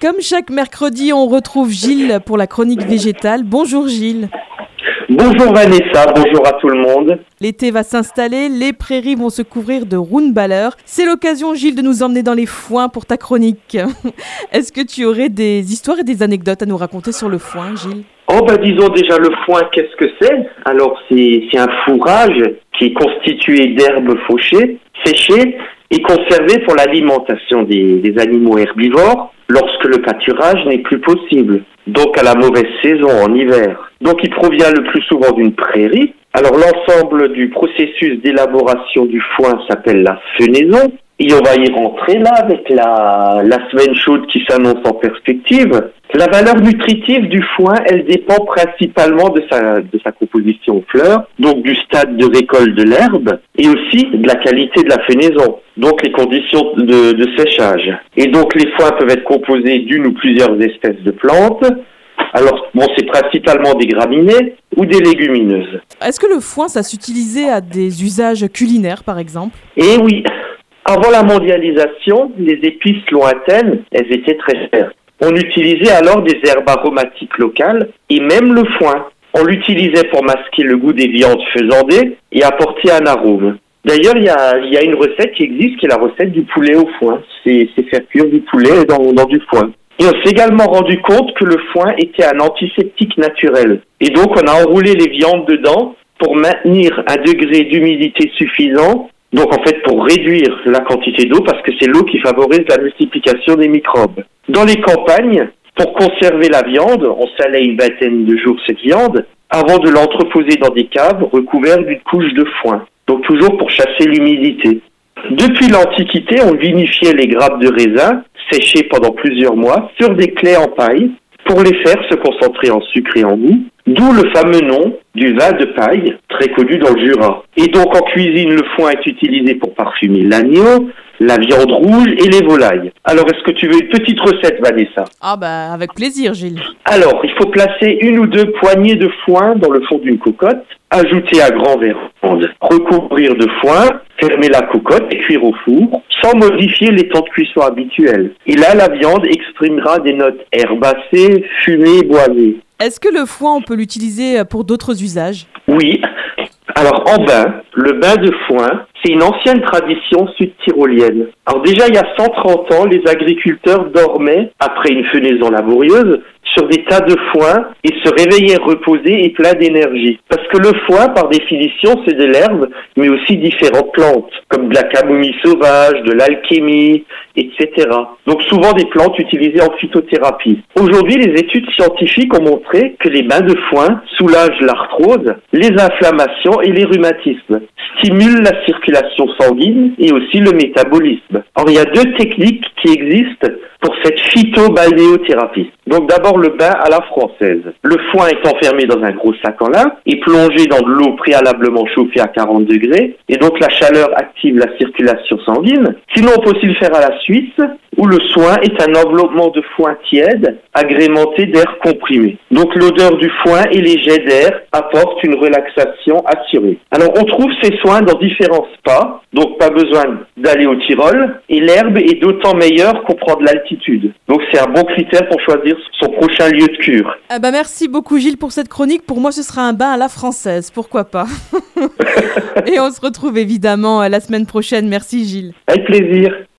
Comme chaque mercredi, on retrouve Gilles pour la chronique végétale. Bonjour Gilles. Bonjour Vanessa, bonjour à tout le monde. L'été va s'installer, les prairies vont se couvrir de rounballers. C'est l'occasion, Gilles, de nous emmener dans les foins pour ta chronique. Est-ce que tu aurais des histoires et des anecdotes à nous raconter sur le foin, Gilles? Oh bah disons déjà le foin, qu'est-ce que c'est? Alors c'est un fourrage qui est constitué d'herbes fauchées, séchées et conservées pour l'alimentation des, des animaux herbivores lorsque le pâturage n'est plus possible, donc à la mauvaise saison en hiver. Donc il provient le plus souvent d'une prairie. Alors l'ensemble du processus d'élaboration du foin s'appelle la fenaison. Et on va y rentrer là avec la, la semaine chaude qui s'annonce en perspective. La valeur nutritive du foin, elle dépend principalement de sa, de sa composition aux fleurs, donc du stade de récolte de l'herbe, et aussi de la qualité de la fenaison, donc les conditions de, de séchage. Et donc les foins peuvent être composés d'une ou plusieurs espèces de plantes, alors, bon, c'est principalement des graminées ou des légumineuses. Est-ce que le foin, ça s'utilisait à des usages culinaires, par exemple? Eh oui, avant la mondialisation, les épices lointaines, elles étaient très chères. On utilisait alors des herbes aromatiques locales et même le foin. On l'utilisait pour masquer le goût des viandes faisandées et apporter un arôme. D'ailleurs, il y a, une recette qui existe qui est la recette du poulet au foin. C'est faire cuire du poulet dans, dans du foin. Et on s'est également rendu compte que le foin était un antiseptique naturel. Et donc, on a enroulé les viandes dedans pour maintenir un degré d'humidité suffisant. Donc, en fait, pour réduire la quantité d'eau, parce que c'est l'eau qui favorise la multiplication des microbes. Dans les campagnes, pour conserver la viande, on salait une vingtaine de jours cette viande avant de l'entreposer dans des caves recouvertes d'une couche de foin. Donc, toujours pour chasser l'humidité. Depuis l'Antiquité, on vinifiait les grappes de raisin séchées pendant plusieurs mois sur des clés en paille pour les faire se concentrer en sucre et en goût, d'où le fameux nom du vin de paille, très connu dans le Jura. Et donc en cuisine, le foin est utilisé pour parfumer l'agneau, la viande rouge et les volailles. Alors, est-ce que tu veux une petite recette, Vanessa? Ah bah avec plaisir, Gilles. Alors, il faut placer une ou deux poignées de foin dans le fond d'une cocotte, ajouter un grand verre recouvrir de foin, fermer la cocotte et cuire au four, sans modifier les temps de cuisson habituels. Et là, la viande exprimera des notes herbacées, fumées, boisées. Est-ce que le foin, on peut l'utiliser pour d'autres usages? Oui. Alors, en bain, le bain de foin, c'est une ancienne tradition sud-tyrolienne. Alors déjà, il y a 130 ans, les agriculteurs dormaient, après une fenaison laborieuse, sur des tas de foin et se réveillaient reposés et pleins d'énergie. Parce que le foin, par définition, c'est de l'herbe, mais aussi différentes plantes, comme de la camomille sauvage, de l'alchémie, etc. Donc souvent des plantes utilisées en phytothérapie. Aujourd'hui, les études scientifiques ont montré que les bains de foin soulagent l'arthrose, les inflammations et les rhumatismes, stimulent la circulation sanguine et aussi le métabolisme. Or, il y a deux techniques qui existent pour cette phytobalnéothérapie. Donc d'abord le bain à la française. Le foin est enfermé dans un gros sac en lin et plongé dans de l'eau préalablement chauffée à 40 degrés et donc la chaleur active la circulation sanguine. Sinon on peut aussi le faire à la Suisse où le soin est un enveloppement de foin tiède agrémenté d'air comprimé. Donc l'odeur du foin et les jets d'air apportent une relaxation assurée. Alors on trouve ces soins dans différents spas, donc pas besoin d'aller au Tyrol et l'herbe est d'autant meilleure qu'on prend de l'altitude. Donc c'est un bon critère pour choisir son prochain lieu de cure. Ah bah merci beaucoup Gilles pour cette chronique. Pour moi ce sera un bain à la française, pourquoi pas. et on se retrouve évidemment la semaine prochaine. Merci Gilles. Avec plaisir.